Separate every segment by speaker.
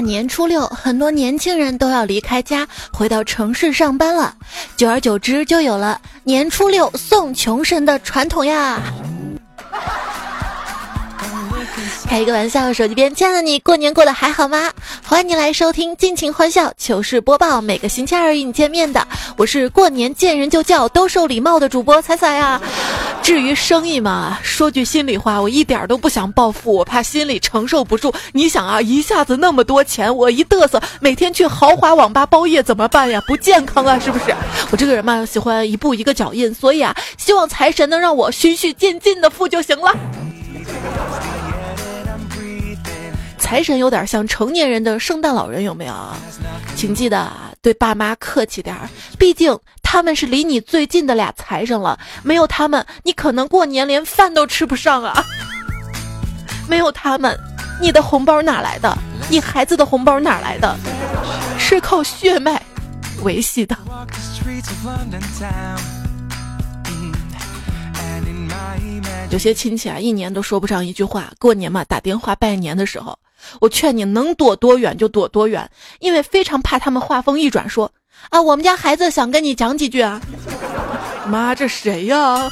Speaker 1: 年初六，很多年轻人都要离开家，回到城市上班了。久而久之，就有了年初六送穷神的传统呀。开一个玩笑，手机边亲爱的你，过年过得还好吗？欢迎你来收听尽情欢笑糗事播报，每个星期二与你见面的，我是过年见人就叫都受礼貌的主播彩彩呀。至于生意嘛，说句心里话，我一点都不想暴富，我怕心里承受不住。你想啊，一下子那么多钱，我一嘚瑟，每天去豪华网吧包夜怎么办呀？不健康啊，是不是？我这个人嘛，喜欢一步一个脚印，所以啊，希望财神能让我循序渐进的富就行了。财神有点像成年人的圣诞老人，有没有？请记得对爸妈客气点儿，毕竟他们是离你最近的俩财神了。没有他们，你可能过年连饭都吃不上啊！没有他们，你的红包哪来的？你孩子的红包哪来的？是靠血脉维系的。有些亲戚啊，一年都说不上一句话。过年嘛，打电话拜年的时候。我劝你能躲多远就躲多远，因为非常怕他们话锋一转说：“啊，我们家孩子想跟你讲几句啊。”妈，这谁呀？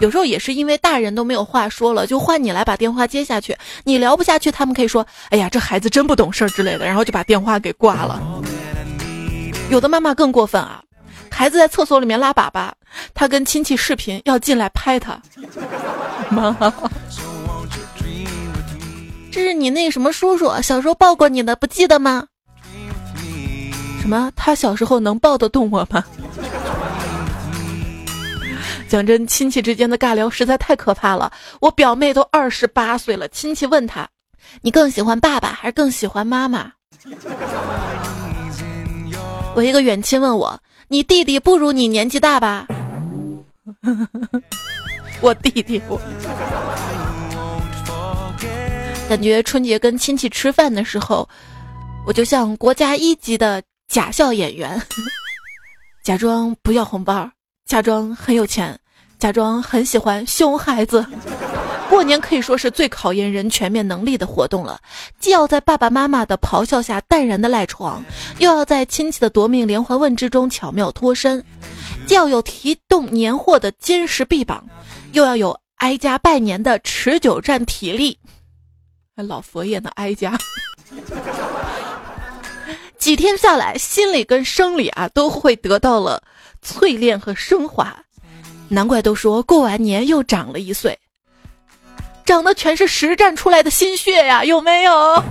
Speaker 1: 有时候也是因为大人都没有话说了，就换你来把电话接下去。你聊不下去，他们可以说：“哎呀，这孩子真不懂事儿之类的。”然后就把电话给挂了。有的妈妈更过分啊，孩子在厕所里面拉粑粑，她跟亲戚视频要进来拍他。妈。这是你那什么叔叔小时候抱过你的，不记得吗？什么？他小时候能抱得动我吗？讲真，亲戚之间的尬聊实在太可怕了。我表妹都二十八岁了，亲戚问她：“你更喜欢爸爸还是更喜欢妈妈？”我一个远亲问我：“你弟弟不如你年纪大吧？” 我弟弟我。感觉春节跟亲戚吃饭的时候，我就像国家一级的假笑演员，假装不要红包，假装很有钱，假装很喜欢熊孩子。过年可以说是最考验人全面能力的活动了，既要在爸爸妈妈的咆哮下淡然的赖床，又要在亲戚的夺命连环问之中巧妙脱身，既要有提动年货的坚实臂膀，又要有挨家拜年的持久战体力。老佛爷的？哀家，几天下来，心理跟生理啊都会得到了淬炼和升华，难怪都说过完年又长了一岁，长的全是实战出来的心血呀，有没有？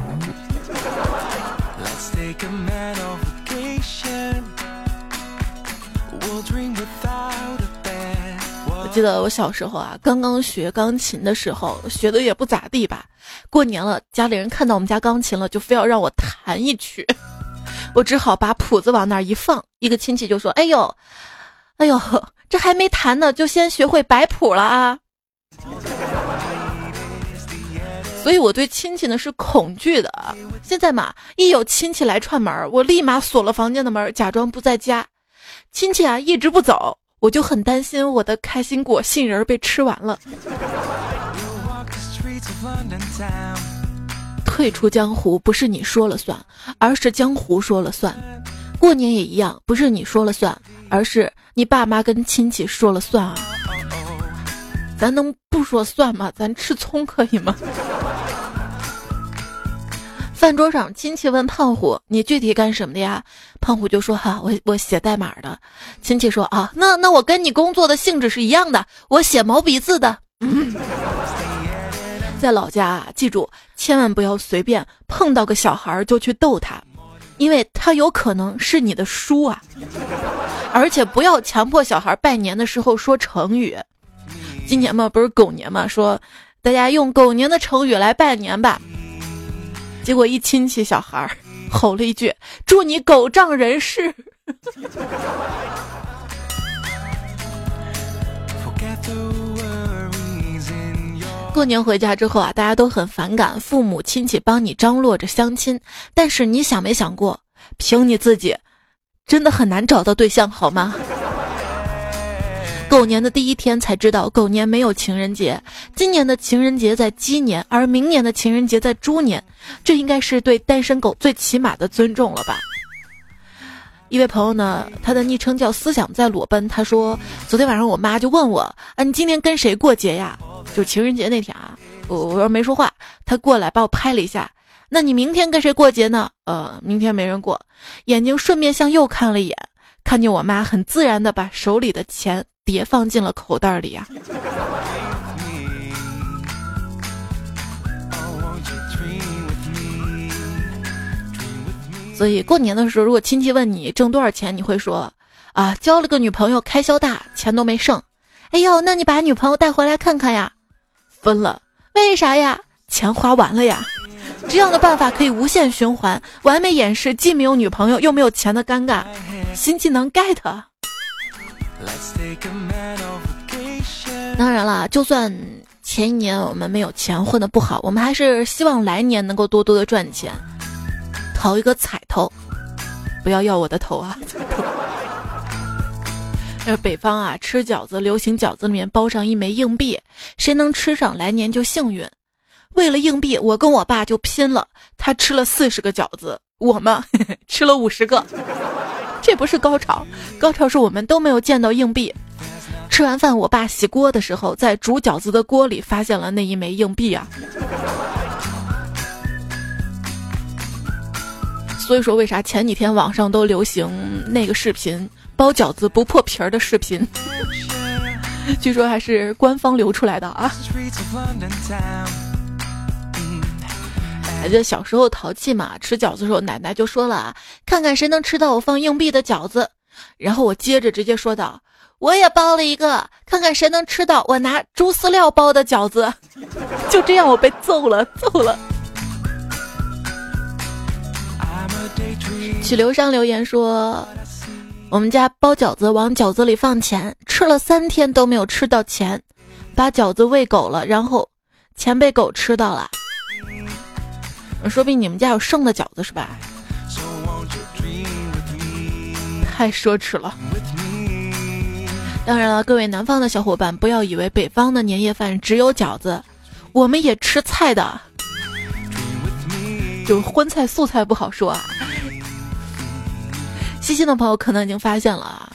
Speaker 1: 记得我小时候啊，刚刚学钢琴的时候，学的也不咋地吧。过年了，家里人看到我们家钢琴了，就非要让我弹一曲，我只好把谱子往那儿一放。一个亲戚就说：“哎呦，哎呦，这还没弹呢，就先学会摆谱了啊！”所以我对亲戚呢是恐惧的。现在嘛，一有亲戚来串门，我立马锁了房间的门，假装不在家。亲戚啊一直不走。我就很担心我的开心果杏仁被吃完了。退出江湖不是你说了算，而是江湖说了算。过年也一样，不是你说了算，而是你爸妈跟亲戚说了算啊。咱能不说算吗？咱吃葱可以吗？饭桌上，亲戚问胖虎：“你具体干什么的呀？”胖虎就说：“哈，我我写代码的。”亲戚说：“啊，那那我跟你工作的性质是一样的，我写毛笔字的。”在老家啊，记住，千万不要随便碰到个小孩就去逗他，因为他有可能是你的叔啊。而且不要强迫小孩拜年的时候说成语。今年嘛，不是狗年嘛，说大家用狗年的成语来拜年吧。结果一亲戚小孩 吼了一句：“祝你狗仗人势。”过年回家之后啊，大家都很反感父母亲戚帮你张罗着相亲，但是你想没想过，凭你自己，真的很难找到对象好吗？狗年的第一天才知道狗年没有情人节，今年的情人节在鸡年，而明年的情人节在猪年，这应该是对单身狗最起码的尊重了吧？一位朋友呢，他的昵称叫思想在裸奔，他说昨天晚上我妈就问我，啊，你今天跟谁过节呀？就情人节那天啊，我我说没说话，他过来把我拍了一下，那你明天跟谁过节呢？呃，明天没人过，眼睛顺便向右看了一眼，看见我妈很自然的把手里的钱。碟放进了口袋里呀。所以过年的时候，如果亲戚问你挣多少钱，你会说啊，交了个女朋友，开销大，钱都没剩。哎呦，那你把女朋友带回来看看呀？分了，为啥呀？钱花完了呀。这样的办法可以无限循环，完美掩饰既没有女朋友又没有钱的尴尬。新技能 get。当然了，就算前一年我们没有钱混的不好，我们还是希望来年能够多多的赚钱，讨一个彩头，不要要我的头啊！呃，北方啊，吃饺子流行饺子里面包上一枚硬币，谁能吃上来年就幸运。为了硬币，我跟我爸就拼了，他吃了四十个饺子，我们 吃了五十个。这不是高潮，高潮是我们都没有见到硬币。吃完饭，我爸洗锅的时候，在煮饺子的锅里发现了那一枚硬币啊！所以说，为啥前几天网上都流行那个视频包饺子不破皮儿的视频？据说还是官方流出来的啊！还记得小时候淘气嘛，吃饺子的时候，奶奶就说了啊：“看看谁能吃到我放硬币的饺子。”然后我接着直接说道。我也包了一个，看看谁能吃到我拿猪饲料包的饺子。就这样，我被揍了，揍了。曲流山留言说：“我们家包饺子往饺子里放钱，吃了三天都没有吃到钱，把饺子喂狗了，然后钱被狗吃到了。说不定你们家有剩的饺子是吧？太奢侈了。”当然了，各位南方的小伙伴，不要以为北方的年夜饭只有饺子，我们也吃菜的，就荤菜素菜不好说啊。细心的朋友可能已经发现了啊，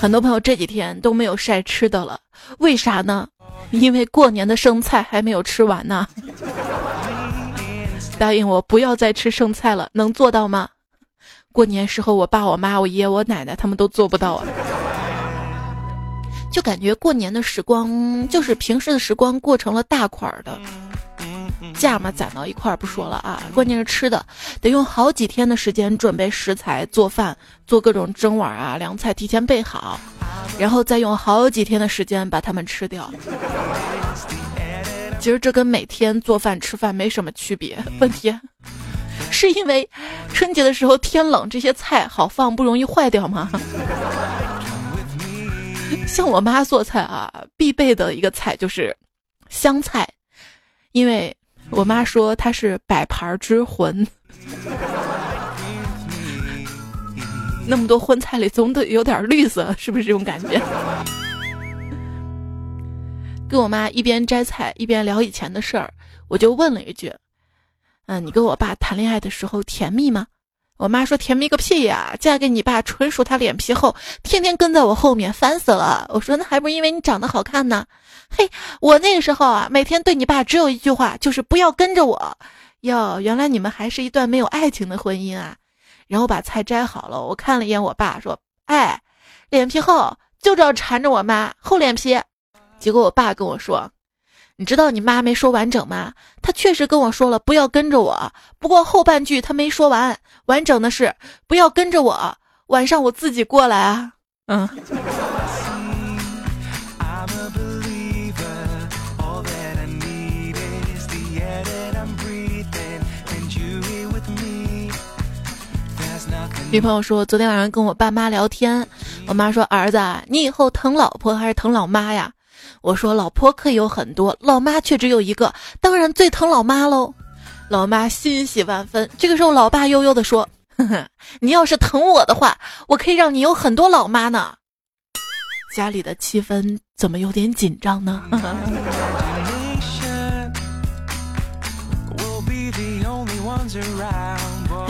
Speaker 1: 很多朋友这几天都没有晒吃的了，为啥呢？因为过年的剩菜还没有吃完呢。答应我不要再吃剩菜了，能做到吗？过年时候，我爸、我妈、我爷、我奶奶他们都做不到啊。就感觉过年的时光就是平时的时光过成了大块儿的，价嘛攒到一块儿不说了啊，关键是吃的得用好几天的时间准备食材做饭，做各种蒸碗啊凉菜提前备好，然后再用好几天的时间把它们吃掉。其实这跟每天做饭吃饭没什么区别，问题是因为春节的时候天冷，这些菜好放不容易坏掉吗？像我妈做菜啊，必备的一个菜就是香菜，因为我妈说她是摆盘之魂。那么多荤菜里总得有点绿色，是不是这种感觉？跟我妈一边摘菜一边聊以前的事儿，我就问了一句：“嗯，你跟我爸谈恋爱的时候甜蜜吗？”我妈说甜蜜个屁呀！嫁给你爸纯属他脸皮厚，天天跟在我后面，烦死了。我说那还不是因为你长得好看呢。嘿，我那个时候啊，每天对你爸只有一句话，就是不要跟着我。哟，原来你们还是一段没有爱情的婚姻啊。然后把菜摘好了，我看了一眼我爸，说：“哎，脸皮厚就知道缠着我妈，厚脸皮。”结果我爸跟我说。你知道你妈没说完整吗？她确实跟我说了不要跟着我，不过后半句她没说完，完整的是不要跟着我，晚上我自己过来啊。嗯。女朋友说昨天晚上跟我爸妈聊天，我妈说儿子，你以后疼老婆还是疼老妈呀？我说老婆可以有很多，老妈却只有一个，当然最疼老妈喽。老妈欣喜万分。这个时候，老爸悠悠地说：“呵呵，你要是疼我的话，我可以让你有很多老妈呢。”家里的气氛怎么有点紧张呢？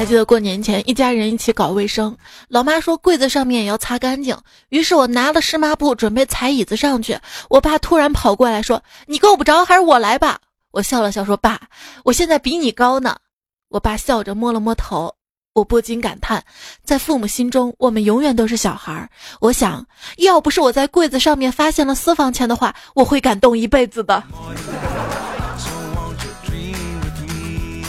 Speaker 1: 还记得过年前一家人一起搞卫生，老妈说柜子上面也要擦干净，于是我拿了湿抹布准备踩椅子上去，我爸突然跑过来说：“你够不着，还是我来吧。”我笑了笑说：“爸，我现在比你高呢。”我爸笑着摸了摸头，我不禁感叹，在父母心中，我们永远都是小孩儿。我想要不是我在柜子上面发现了私房钱的话，我会感动一辈子的。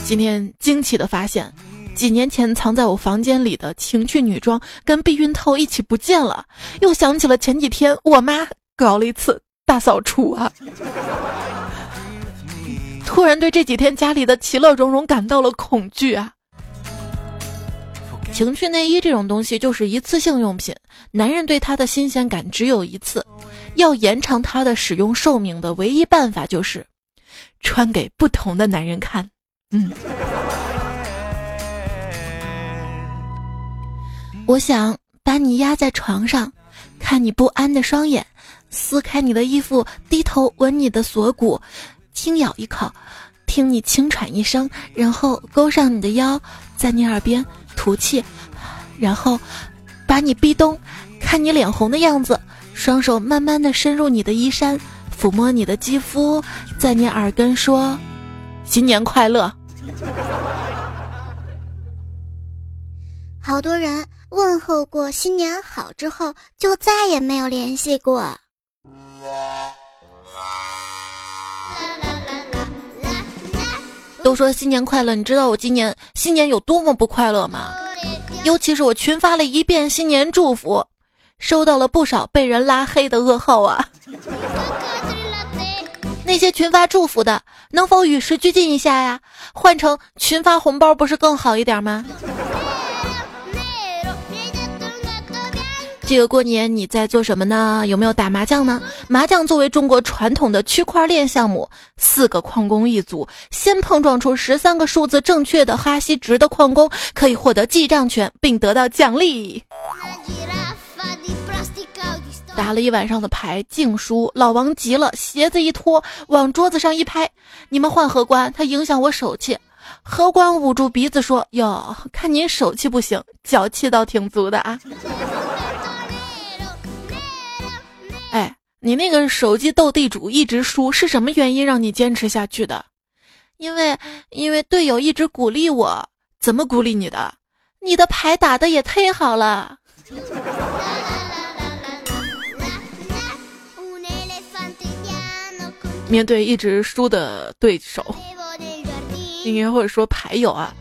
Speaker 1: 今天惊奇的发现，几年前藏在我房间里的情趣女装跟避孕套一起不见了。又想起了前几天我妈搞了一次大扫除啊，突然对这几天家里的其乐融融感到了恐惧啊。情趣内衣这种东西就是一次性用品，男人对它的新鲜感只有一次，要延长它的使用寿命的唯一办法就是穿给不同的男人看。嗯，我想把你压在床上，看你不安的双眼，撕开你的衣服，低头吻你的锁骨，轻咬一口，听你轻喘一声，然后勾上你的腰，在你耳边吐气，然后把你逼咚，看你脸红的样子，双手慢慢的深入你的衣衫，抚摸你的肌肤，在你耳根说：“新年快乐。”
Speaker 2: 好多人问候过新年好之后，就再也没有联系过。
Speaker 1: 都说新年快乐，你知道我今年新年有多么不快乐吗？尤其是我群发了一遍新年祝福，收到了不少被人拉黑的噩耗啊！那些群发祝福的，能否与时俱进一下呀？换成群发红包不是更好一点吗？这个过年你在做什么呢？有没有打麻将呢？麻将作为中国传统的区块链项目，四个矿工一组，先碰撞出十三个数字正确的哈希值的矿工可以获得记账权，并得到奖励。打了一晚上的牌，净输。老王急了，鞋子一脱，往桌子上一拍：“你们换荷官，他影响我手气。”荷官捂住鼻子说：“哟，看您手气不行，脚气倒挺足的啊。”你那个手机斗地主一直输，是什么原因让你坚持下去的？因为，因为队友一直鼓励我。怎么鼓励你的？你的牌打的也太好了。面对一直输的对手，应该或者说牌友啊，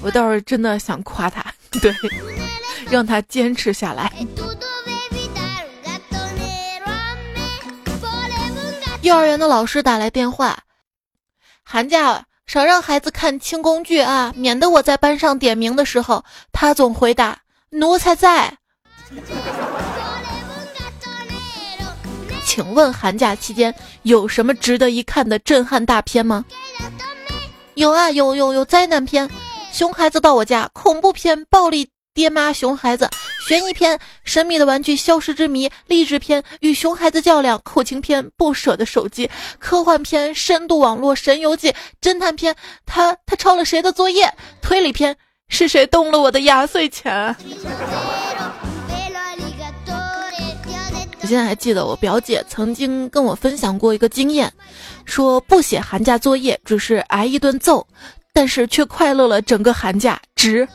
Speaker 1: 我倒是真的想夸他，对，让他坚持下来。幼儿园的老师打来电话，寒假少让孩子看清宫剧啊，免得我在班上点名的时候，他总回答奴才在。请问寒假期间有什么值得一看的震撼大片吗？有啊，有有有灾难片，《熊孩子到我家》；恐怖片，《暴力爹妈熊孩子》；悬疑片，《神秘的玩具消失之谜》；励志片，《与熊孩子较量》；苦情片，《不舍的手机》；科幻片，《深度网络神游记》；侦探片，他他抄了谁的作业？推理片，是谁动了我的压岁钱？我现在还记得我表姐曾经跟我分享过一个经验，说不写寒假作业只是挨一顿揍，但是却快乐了整个寒假，值。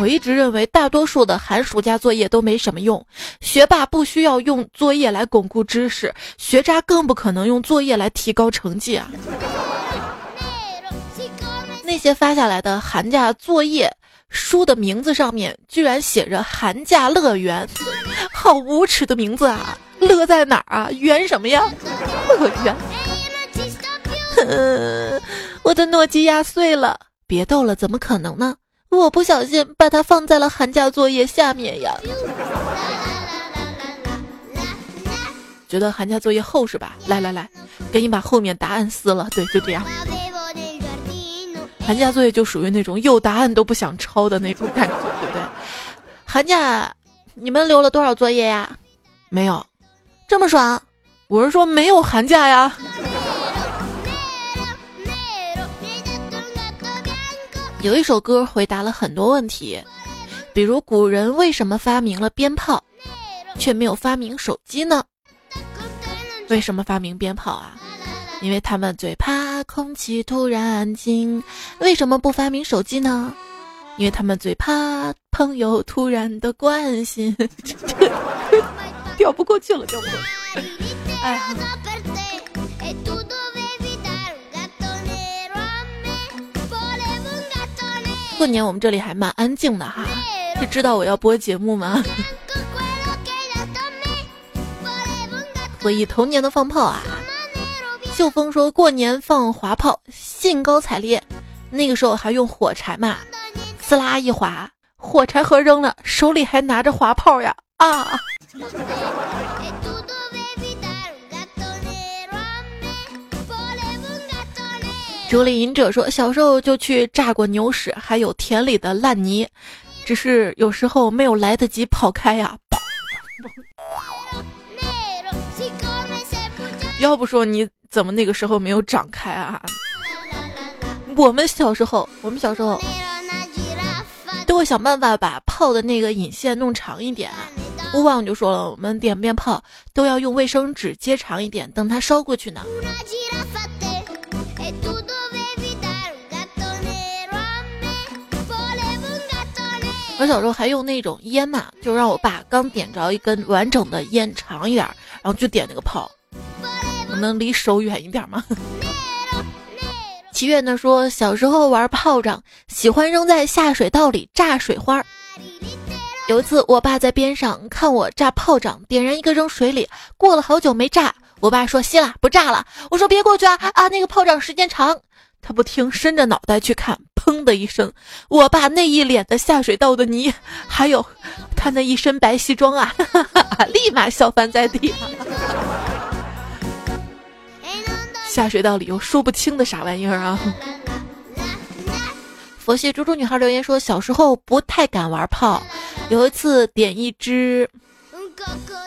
Speaker 1: 我一直认为大多数的寒暑假作业都没什么用，学霸不需要用作业来巩固知识，学渣更不可能用作业来提高成绩啊。那些发下来的寒假作业。书的名字上面居然写着“寒假乐园”，好无耻的名字啊！乐在哪儿啊？园什么呀？乐园。我的诺基亚碎了，别逗了，怎么可能呢？我不小心把它放在了寒假作业下面呀。觉得寒假作业厚是吧？来来来，给你把后面答案撕了。对，就这样。寒假作业就属于那种有答案都不想抄的那种感觉，对不对？寒假你们留了多少作业呀？没有，
Speaker 2: 这么爽？
Speaker 1: 我是说没有寒假呀。有一首歌回答了很多问题，比如古人为什么发明了鞭炮，却没有发明手机呢？为什么发明鞭炮啊？因为他们最怕空气突然安静。为什么不发明手机呢？因为他们最怕朋友突然的关心。调不过去了，调不过去。哎呀！过年我们这里还蛮安静的哈，是知道我要播节目吗？回忆童年的放炮啊！秀峰说过年放滑炮，兴高采烈。那个时候还用火柴嘛，呲啦一滑，火柴盒扔了，手里还拿着滑炮呀啊！竹林隐者说：“小时候就去炸过牛屎，还有田里的烂泥，只是有时候没有来得及跑开呀。”要不说你怎么那个时候没有长开啊？我们小时候，我们小时候都会想办法把泡的那个引线弄长一点。勿忘就说了，我们点鞭炮都要用卫生纸接长一点，等它烧过去呢。我小时候还用那种烟嘛，就让我爸刚点着一根完整的烟长一点，然后就点那个炮，能离手远一点吗？祈愿的说，小时候玩炮仗，喜欢扔在下水道里炸水花。有一次，我爸在边上看我炸炮仗，点燃一个扔水里，过了好久没炸，我爸说熄了，不炸了。我说别过去啊啊，那个炮仗时间长。他不听，伸着脑袋去看，砰的一声，我爸那一脸的下水道的泥，还有他那一身白西装啊，立马笑翻在地。下水道里有说不清的啥玩意儿啊！佛系猪猪女孩留言说，小时候不太敢玩炮，有一次点一支。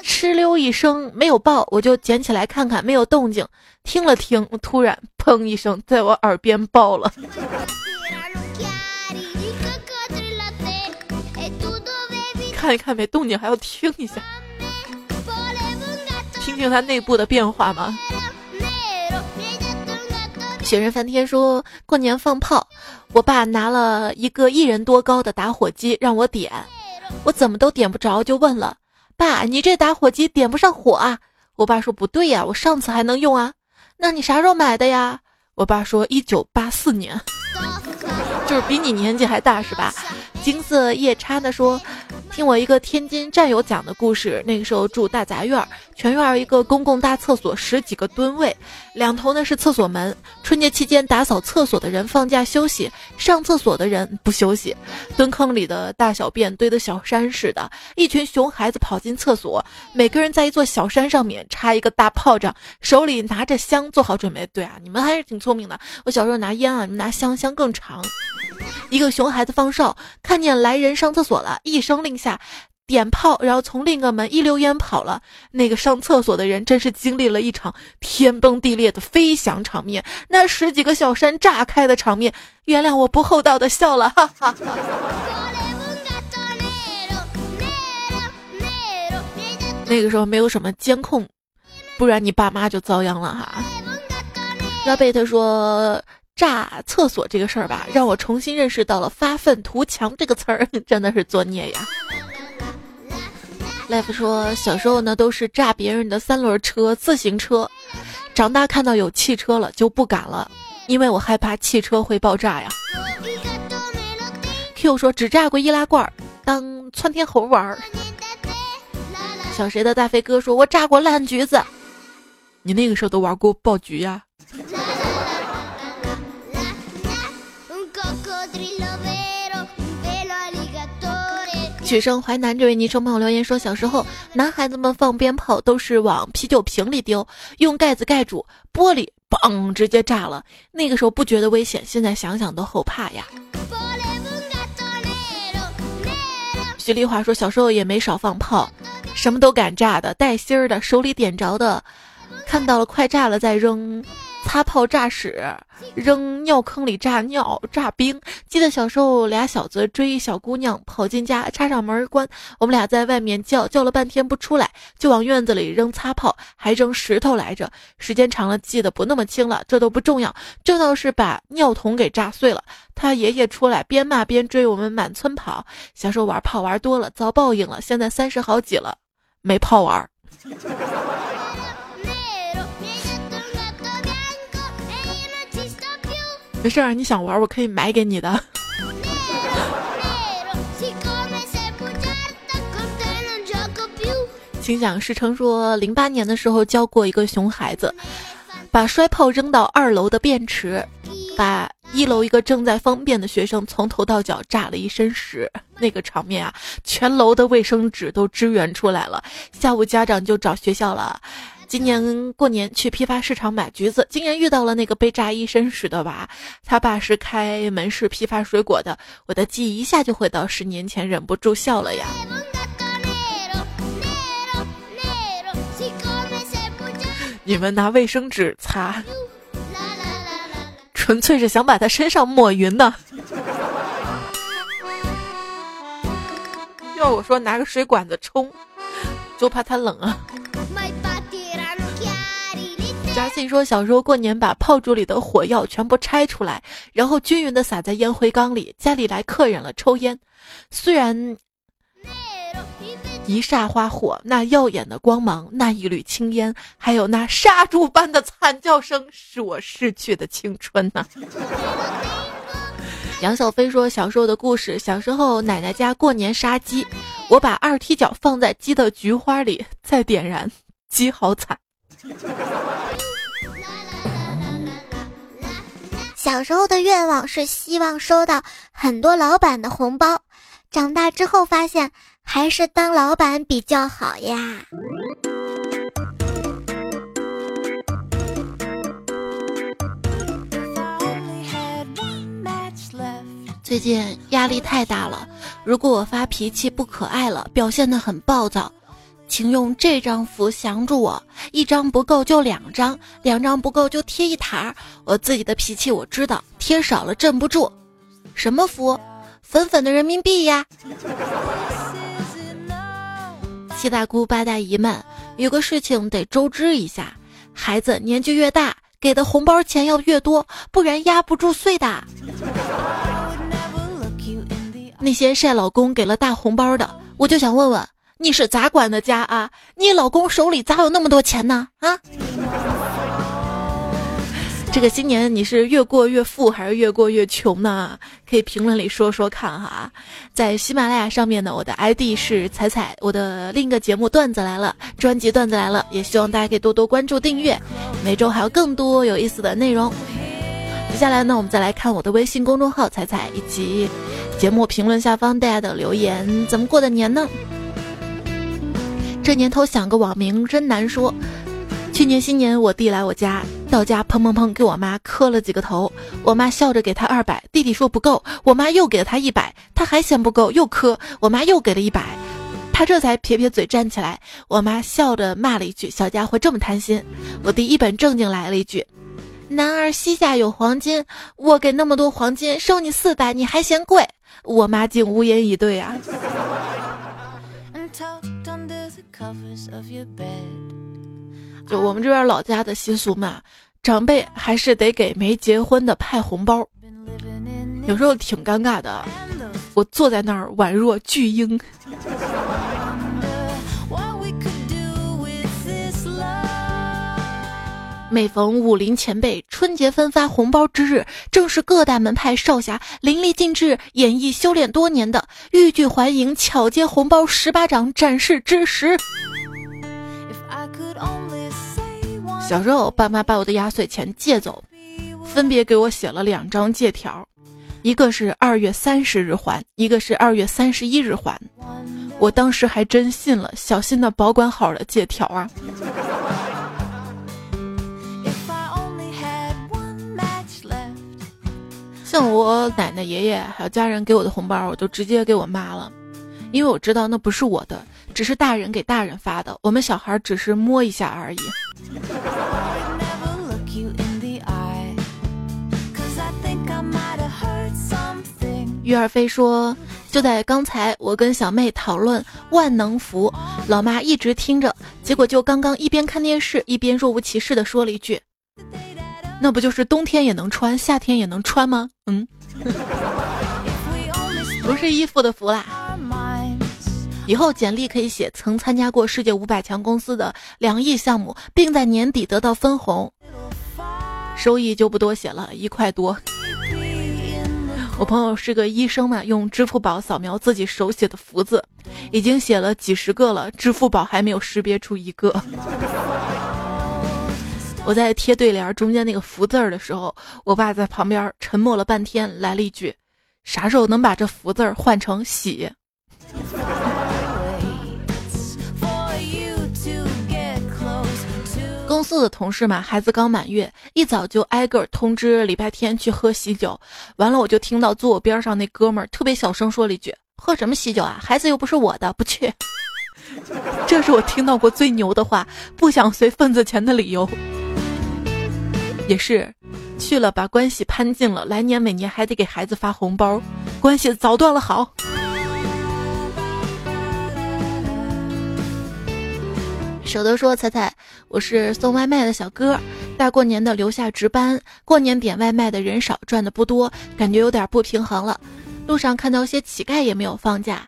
Speaker 1: 哧溜一声没有爆，我就捡起来看看，没有动静。听了听，突然砰一声，在我耳边爆了。看一看没动静，还要听一下，听听它内部的变化吗？雪人翻天说过年放炮，我爸拿了一个一人多高的打火机让我点，我怎么都点不着，就问了。爸，你这打火机点不上火啊！我爸说不对呀，我上次还能用啊。那你啥时候买的呀？我爸说一九八四年，就是比你年纪还大是吧？金色夜叉的说。听我一个天津战友讲的故事，那个时候住大杂院，全院一个公共大厕所，十几个蹲位，两头呢是厕所门。春节期间打扫厕所的人放假休息，上厕所的人不休息，蹲坑里的大小便堆得小山似的。一群熊孩子跑进厕所，每个人在一座小山上面插一个大炮仗，手里拿着香，做好准备。对啊，你们还是挺聪明的。我小时候拿烟啊，你们拿香，香更长。一个熊孩子放哨，看见来人上厕所了，一声令下，点炮，然后从另一个门一溜烟跑了。那个上厕所的人真是经历了一场天崩地裂的飞翔场面，那十几个小山炸开的场面。原谅我不厚道的笑了，哈哈。那个时候没有什么监控，不然你爸妈就遭殃了哈。拉贝特说。炸厕所这个事儿吧，让我重新认识到了“发愤图强”这个词儿，真的是作孽呀。Life 说，小时候呢都是炸别人的三轮车、自行车，长大看到有汽车了就不敢了，因为我害怕汽车会爆炸呀。Q 说，只炸过易拉罐，当窜天猴玩儿。小谁的大飞哥说，我炸过烂橘子，你那个时候都玩过爆菊呀？学生淮南这位昵称朋友留言说：“小时候，男孩子们放鞭炮都是往啤酒瓶里丢，用盖子盖住，玻璃嘣直接炸了。那个时候不觉得危险，现在想想都后怕呀。”徐丽华说，小时候也没少放炮，什么都敢炸的，带芯儿的，手里点着的，看到了快炸了再扔。擦炮炸屎，扔尿坑里炸尿炸冰。记得小时候俩小子追一小姑娘，跑进家插上门关，我们俩在外面叫叫了半天不出来，就往院子里扔擦炮，还扔石头来着。时间长了记得不那么清了，这都不重要，重要是把尿桶给炸碎了。他爷爷出来边骂边追我们满村跑。小时候玩炮玩多了遭报应了，现在三十好几了没炮玩。没事儿，你想玩，我可以买给你的。心想事成说，零八年的时候教过一个熊孩子，把摔炮扔到二楼的便池，把一楼一个正在方便的学生从头到脚炸了一身屎，那个场面啊，全楼的卫生纸都支援出来了。下午家长就找学校了。今年过年去批发市场买橘子，竟然遇到了那个被炸一身屎的娃。他爸是开门市批发水果的，我的记忆一下就回到十年前，忍不住笑了呀。你们拿卫生纸擦，纯粹是想把他身上抹匀呢。要我说，拿个水管子冲，就怕他冷啊。嘉信说，小时候过年把炮竹里的火药全部拆出来，然后均匀的撒在烟灰缸里。家里来客人了，抽烟。虽然一霎花火，那耀眼的光芒，那一缕青烟，还有那杀猪般的惨叫声，是我逝去的青春呐。杨小飞说，小时候的故事：小时候奶奶家过年杀鸡，我把二踢脚放在鸡的菊花里，再点燃，鸡好惨。
Speaker 2: 小时候的愿望是希望收到很多老板的红包，长大之后发现还是当老板比较好呀。
Speaker 1: 最近压力太大了，如果我发脾气不可爱了，表现的很暴躁。请用这张符降住我，一张不够就两张，两张不够就贴一沓。我自己的脾气我知道，贴少了镇不住。什么符？粉粉的人民币呀！七大姑八大姨们，有个事情得周知一下：孩子年纪越大，给的红包钱要越多，不然压不住岁的。那些晒老公给了大红包的，我就想问问。你是咋管的家啊？你老公手里咋有那么多钱呢？啊！这个新年你是越过越富还是越过越穷呢？可以评论里说说看哈。在喜马拉雅上面呢，我的 ID 是彩彩，我的另一个节目段子来了，专辑段子来了，也希望大家可以多多关注订阅，每周还有更多有意思的内容。接下来呢，我们再来看我的微信公众号彩彩以及节目评论下方大家的留言，怎么过的年呢？这年头想个网名真难说。去年新年我弟来我家，到家砰砰砰给我妈磕了几个头。我妈笑着给他二百，弟弟说不够，我妈又给了他一百，他还嫌不够，又磕，我妈又给了一百，他这才撇撇嘴站起来。我妈笑着骂了一句：“小家伙这么贪心。”我弟一本正经来了一句：“男儿膝下有黄金，我给那么多黄金收你四百，你还嫌贵？”我妈竟无言以对啊。就我们这边老家的习俗嘛，长辈还是得给没结婚的派红包，有时候挺尴尬的。我坐在那儿宛若巨婴。每逢武林前辈春节分发红包之日，正是各大门派少侠淋漓尽致演绎修炼多年的欲拒还迎、巧接红包十八掌展示之时。小时候，爸妈把我的压岁钱借走，分别给我写了两张借条，一个是二月三十日还，一个是二月三十一日还。我当时还真信了，小心的保管好了借条啊。像我奶奶、爷爷还有家人给我的红包，我就直接给我妈了。因为我知道那不是我的，只是大人给大人发的，我们小孩只是摸一下而已。玉儿飞说：“就在刚才，我跟小妹讨论万能符，老妈一直听着，结果就刚刚一边看电视一边若无其事的说了一句：‘那不就是冬天也能穿，夏天也能穿吗？’嗯，不是衣服的服啦。以后简历可以写曾参加过世界五百强公司的两亿项目，并在年底得到分红，收益就不多写了，一块多。”我朋友是个医生嘛，用支付宝扫描自己手写的福字，已经写了几十个了，支付宝还没有识别出一个。我在贴对联中间那个福字儿的时候，我爸在旁边沉默了半天，来了一句：“啥时候能把这福字儿换成喜？” 公司的同事嘛，孩子刚满月，一早就挨个通知礼拜天去喝喜酒。完了，我就听到坐我边上那哥们儿特别小声说了一句：“喝什么喜酒啊？孩子又不是我的，不去。”这是我听到过最牛的话，不想随份子钱的理由。也是，去了把关系攀近了，来年每年还得给孩子发红包，关系早断了好。舍得说彩彩，我是送外卖的小哥，大过年的留下值班。过年点外卖的人少，赚的不多，感觉有点不平衡了。路上看到些乞丐也没有放假，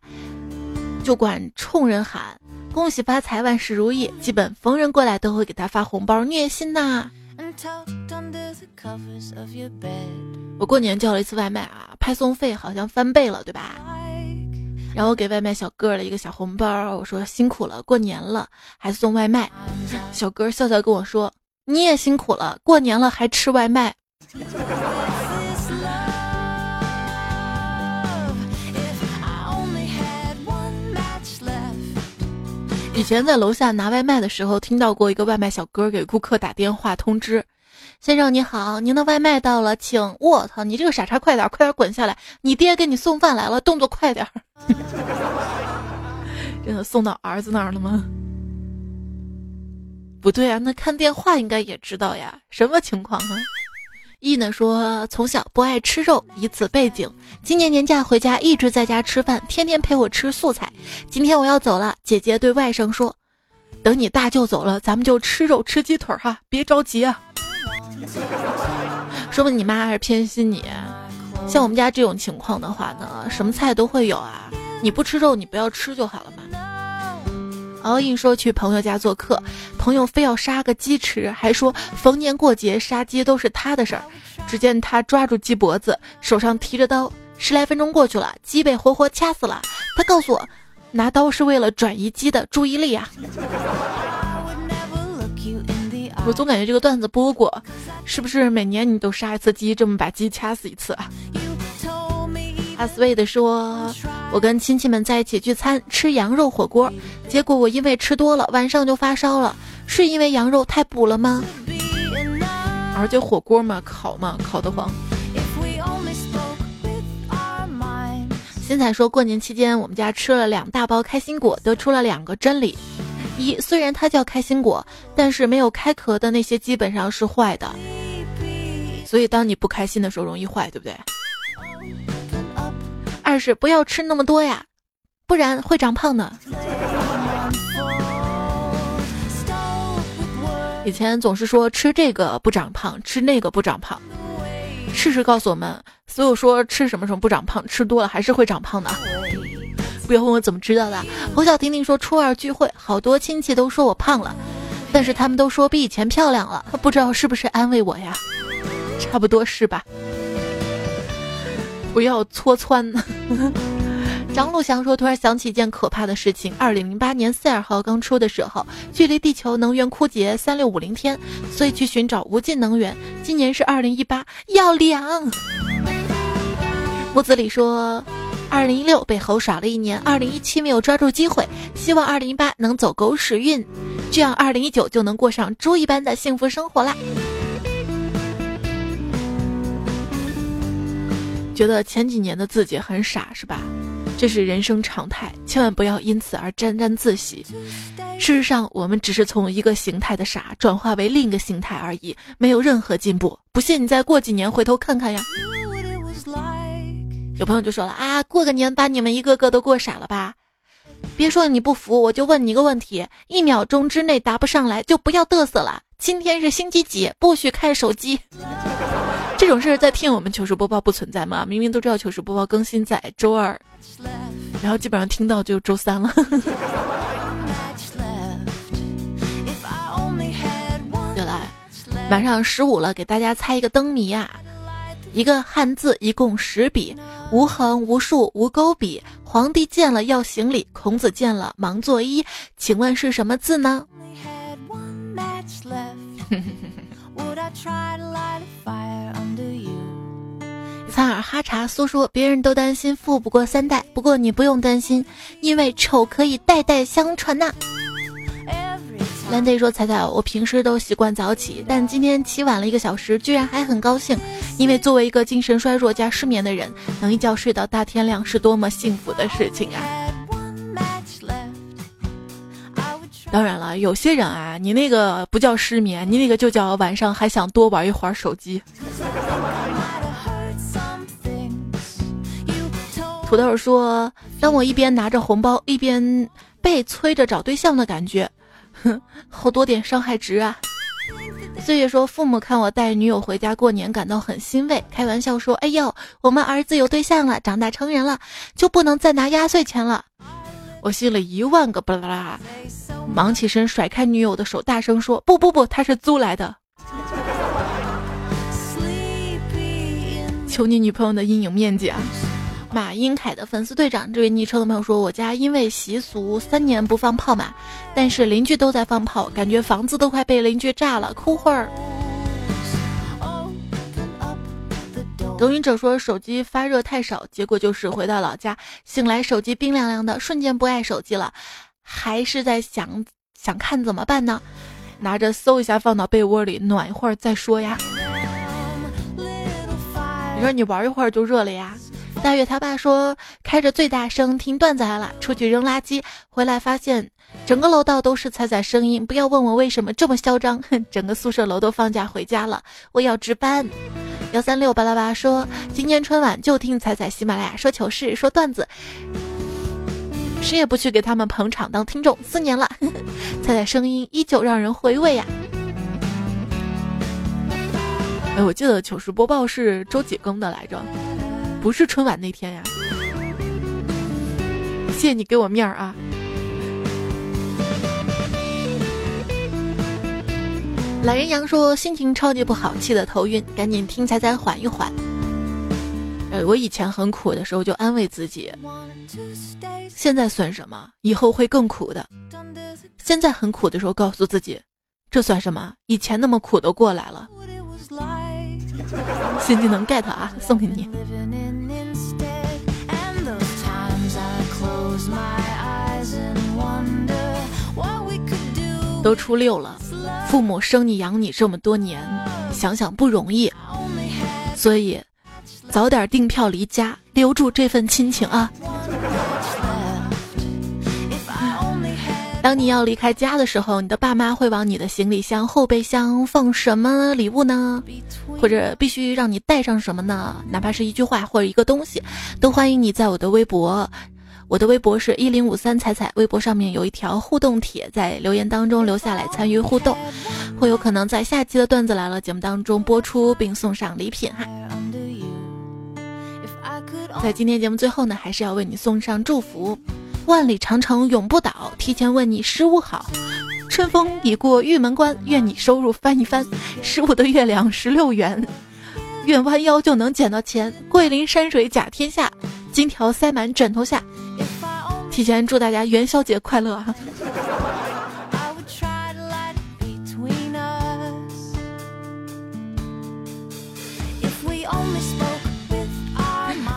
Speaker 1: 就管冲人喊恭喜发财，万事如意。基本逢人过来都会给他发红包，虐心呐。我过年叫了一次外卖啊，派送费好像翻倍了，对吧？然后给外卖小哥了一个小红包，我说辛苦了，过年了还送外卖。小哥笑笑跟我说：“你也辛苦了，过年了还吃外卖。”以前在楼下拿外卖的时候，听到过一个外卖小哥给顾客打电话通知。先生你好，您的外卖到了，请。我操，你这个傻叉，快点，快点滚下来！你爹给你送饭来了，动作快点。真的送到儿子那儿了吗？不对啊，那看电话应该也知道呀。什么情况啊？一呢说从小不爱吃肉，以此背景，今年年假回家一直在家吃饭，天天陪我吃素菜。今天我要走了，姐姐对外甥说：“等你大舅走了，咱们就吃肉吃鸡腿哈，别着急啊。” 说不定你妈还是偏心你。像我们家这种情况的话呢，什么菜都会有啊。你不吃肉，你不要吃就好了嘛。敖印说去朋友家做客，朋友非要杀个鸡吃，还说逢年过节杀鸡都是他的事儿。只见他抓住鸡脖子，手上提着刀，十来分钟过去了，鸡被活活掐死了。他告诉我，拿刀是为了转移鸡的注意力啊。我总感觉这个段子播过，是不是每年你都杀一次鸡，这么把鸡掐死一次啊？阿 sweet 说，我跟亲戚们在一起聚餐，吃羊肉火锅，结果我因为吃多了，晚上就发烧了，是因为羊肉太补了吗？而且火锅嘛，烤嘛，烤得慌。新彩说过年期间，我们家吃了两大包开心果，得出了两个真理。一虽然它叫开心果，但是没有开壳的那些基本上是坏的，所以当你不开心的时候容易坏，对不对？二是不要吃那么多呀，不然会长胖的。以前总是说吃这个不长胖，吃那个不长胖，事实告诉我们，所有说吃什么什么不长胖，吃多了还是会长胖的。不要问我怎么知道的。侯小婷婷说，初二聚会，好多亲戚都说我胖了，但是他们都说比以前漂亮了，不知道是不是安慰我呀？差不多是吧？不要搓穿。张路祥说，突然想起一件可怕的事情：二零零八年赛尔号刚出的时候，距离地球能源枯竭三六五零天，所以去寻找无尽能源。今年是二零一八，要凉。木子李说。二零一六被猴耍了一年，二零一七没有抓住机会，希望二零一八能走狗屎运，这样二零一九就能过上猪一般的幸福生活啦。觉得前几年的自己很傻是吧？这是人生常态，千万不要因此而沾沾自喜。事实上，我们只是从一个形态的傻转化为另一个形态而已，没有任何进步。不信你再过几年回头看看呀。有朋友就说了啊，过个年把你们一个个都过傻了吧？别说你不服，我就问你一个问题：一秒钟之内答不上来就不要嘚瑟了。今天是星期几？不许看手机。这种事儿在听我们糗事播报不存在吗？明明都知道糗事播报更新在周二，然后基本上听到就周三了。又来，晚上十五了，给大家猜一个灯谜啊。一个汉字一共十笔，无横无竖无勾笔。皇帝见了要行礼，孔子见了忙作揖。请问是什么字呢？三尔哈查苏说：“别人都担心富不过三代，不过你不用担心，因为丑可以代代相传呐。”兰迪说：“彩彩，我平时都习惯早起，但今天起晚了一个小时，居然还很高兴，因为作为一个精神衰弱加失眠的人，能一觉睡到大天亮是多么幸福的事情啊！当然了，有些人啊，你那个不叫失眠，你那个就叫晚上还想多玩一会儿手机。”土豆说：“当我一边拿着红包，一边被催着找对象的感觉。”哼，好多点伤害值啊！岁月说，父母看我带女友回家过年，感到很欣慰，开玩笑说：“哎呦，我们儿子有对象了，长大成人了，就不能再拿压岁钱了。”我信了一万个巴拉拉，忙起身甩开女友的手，大声说：“不不不，他是租来的。”求你女朋友的阴影面积啊！马英凯的粉丝队长，这位昵称的朋友说：“我家因为习俗三年不放炮嘛，但是邻居都在放炮，感觉房子都快被邻居炸了，哭会儿。”抖音者说：“手机发热太少，结果就是回到老家，醒来手机冰凉凉的，瞬间不爱手机了，还是在想想看怎么办呢？拿着搜一下，放到被窝里暖一会儿再说呀。你说你玩一会儿就热了呀？”大月他爸说：“开着最大声听段子来了，出去扔垃圾，回来发现整个楼道都是彩彩声音。不要问我为什么这么嚣张，整个宿舍楼都放假回家了，我要值班。”幺三六巴拉巴说：“今年春晚就听彩彩喜马拉雅说糗事说段子，谁也不去给他们捧场当听众。四年了，彩彩声音依旧让人回味呀。”哎，我记得糗事播报是周几更的来着？不是春晚那天呀，谢谢你给我面儿啊！懒人羊说心情超级不好，气得头晕，赶紧听彩彩缓一缓。呃，我以前很苦的时候就安慰自己，现在算什么？以后会更苦的。现在很苦的时候告诉自己，这算什么？以前那么苦都过来了。心技能 get 啊，送给你。都初六了，父母生你养你这么多年，想想不容易，所以早点订票离家，留住这份亲情啊。当你要离开家的时候，你的爸妈会往你的行李箱后备箱放什么礼物呢？或者必须让你带上什么呢？哪怕是一句话或者一个东西，都欢迎你在我的微博，我的微博是一零五三彩彩，微博上面有一条互动帖，在留言当中留下来参与互动，会有可能在下期的段子来了节目当中播出并送上礼品哈。在今天节目最后呢，还是要为你送上祝福。万里长城永不倒，提前问你十五好。春风已过玉门关，愿你收入翻一翻。十五的月亮十六圆，愿弯腰就能捡到钱。桂林山水甲天下，金条塞满枕头下。提前祝大家元宵节快乐啊！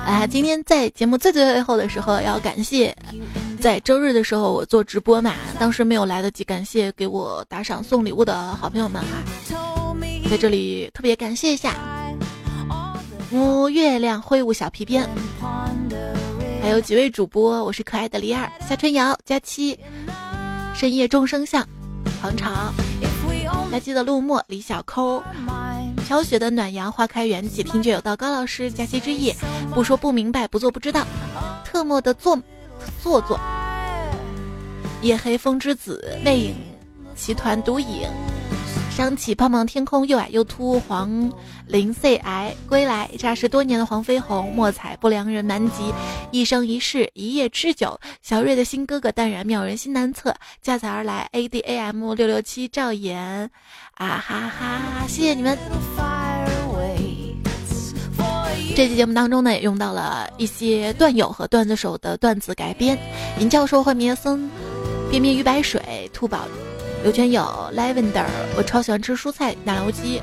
Speaker 1: 啊，今天在节目最最后的时候，要感谢在周日的时候我做直播嘛，当时没有来得及感谢给我打赏送礼物的好朋友们哈，在这里特别感谢一下。木月亮挥舞小皮鞭，还有几位主播，我是可爱的李二、夏春瑶、佳期、深夜众生相、唐朝，还记得陆墨、李小抠、飘雪的暖阳、花开缘起、听觉有道、高老师、佳期之夜、不说不明白、不做不知道、特么的做做作、夜黑风之子、魅影、奇团独影。想起胖胖天空又矮又秃，黄鳞 C 癌归来，诈尸多年的黄飞鸿，莫彩不良人南极，一生一世一夜之久，小瑞的新哥哥淡然妙人心难测，驾彩而来 A D A M 六六七赵岩，啊哈哈，谢谢你们。这期节目当中呢，也用到了一些段友和段子手的段子改编，尹教授和灭森，边边鱼白水，兔宝。刘全友，Lavender，我超喜欢吃蔬菜，奶油鸡，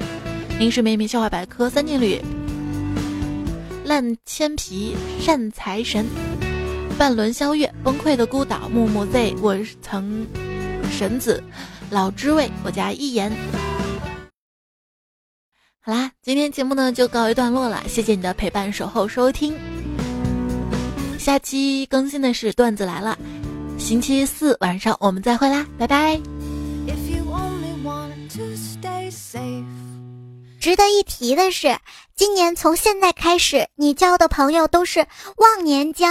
Speaker 1: 零食美美笑话百科，三定律，烂铅皮，善财神，半轮宵月，崩溃的孤岛，木木 Z，我曾神子，老知味，我家一言。好啦，今天节目呢就告一段落了，谢谢你的陪伴、守候、收听。下期更新的是段子来了，星期四晚上我们再会啦，拜拜。to stay safe。
Speaker 2: 值得一提的是，今年从现在开始，你交的朋友都是忘年交。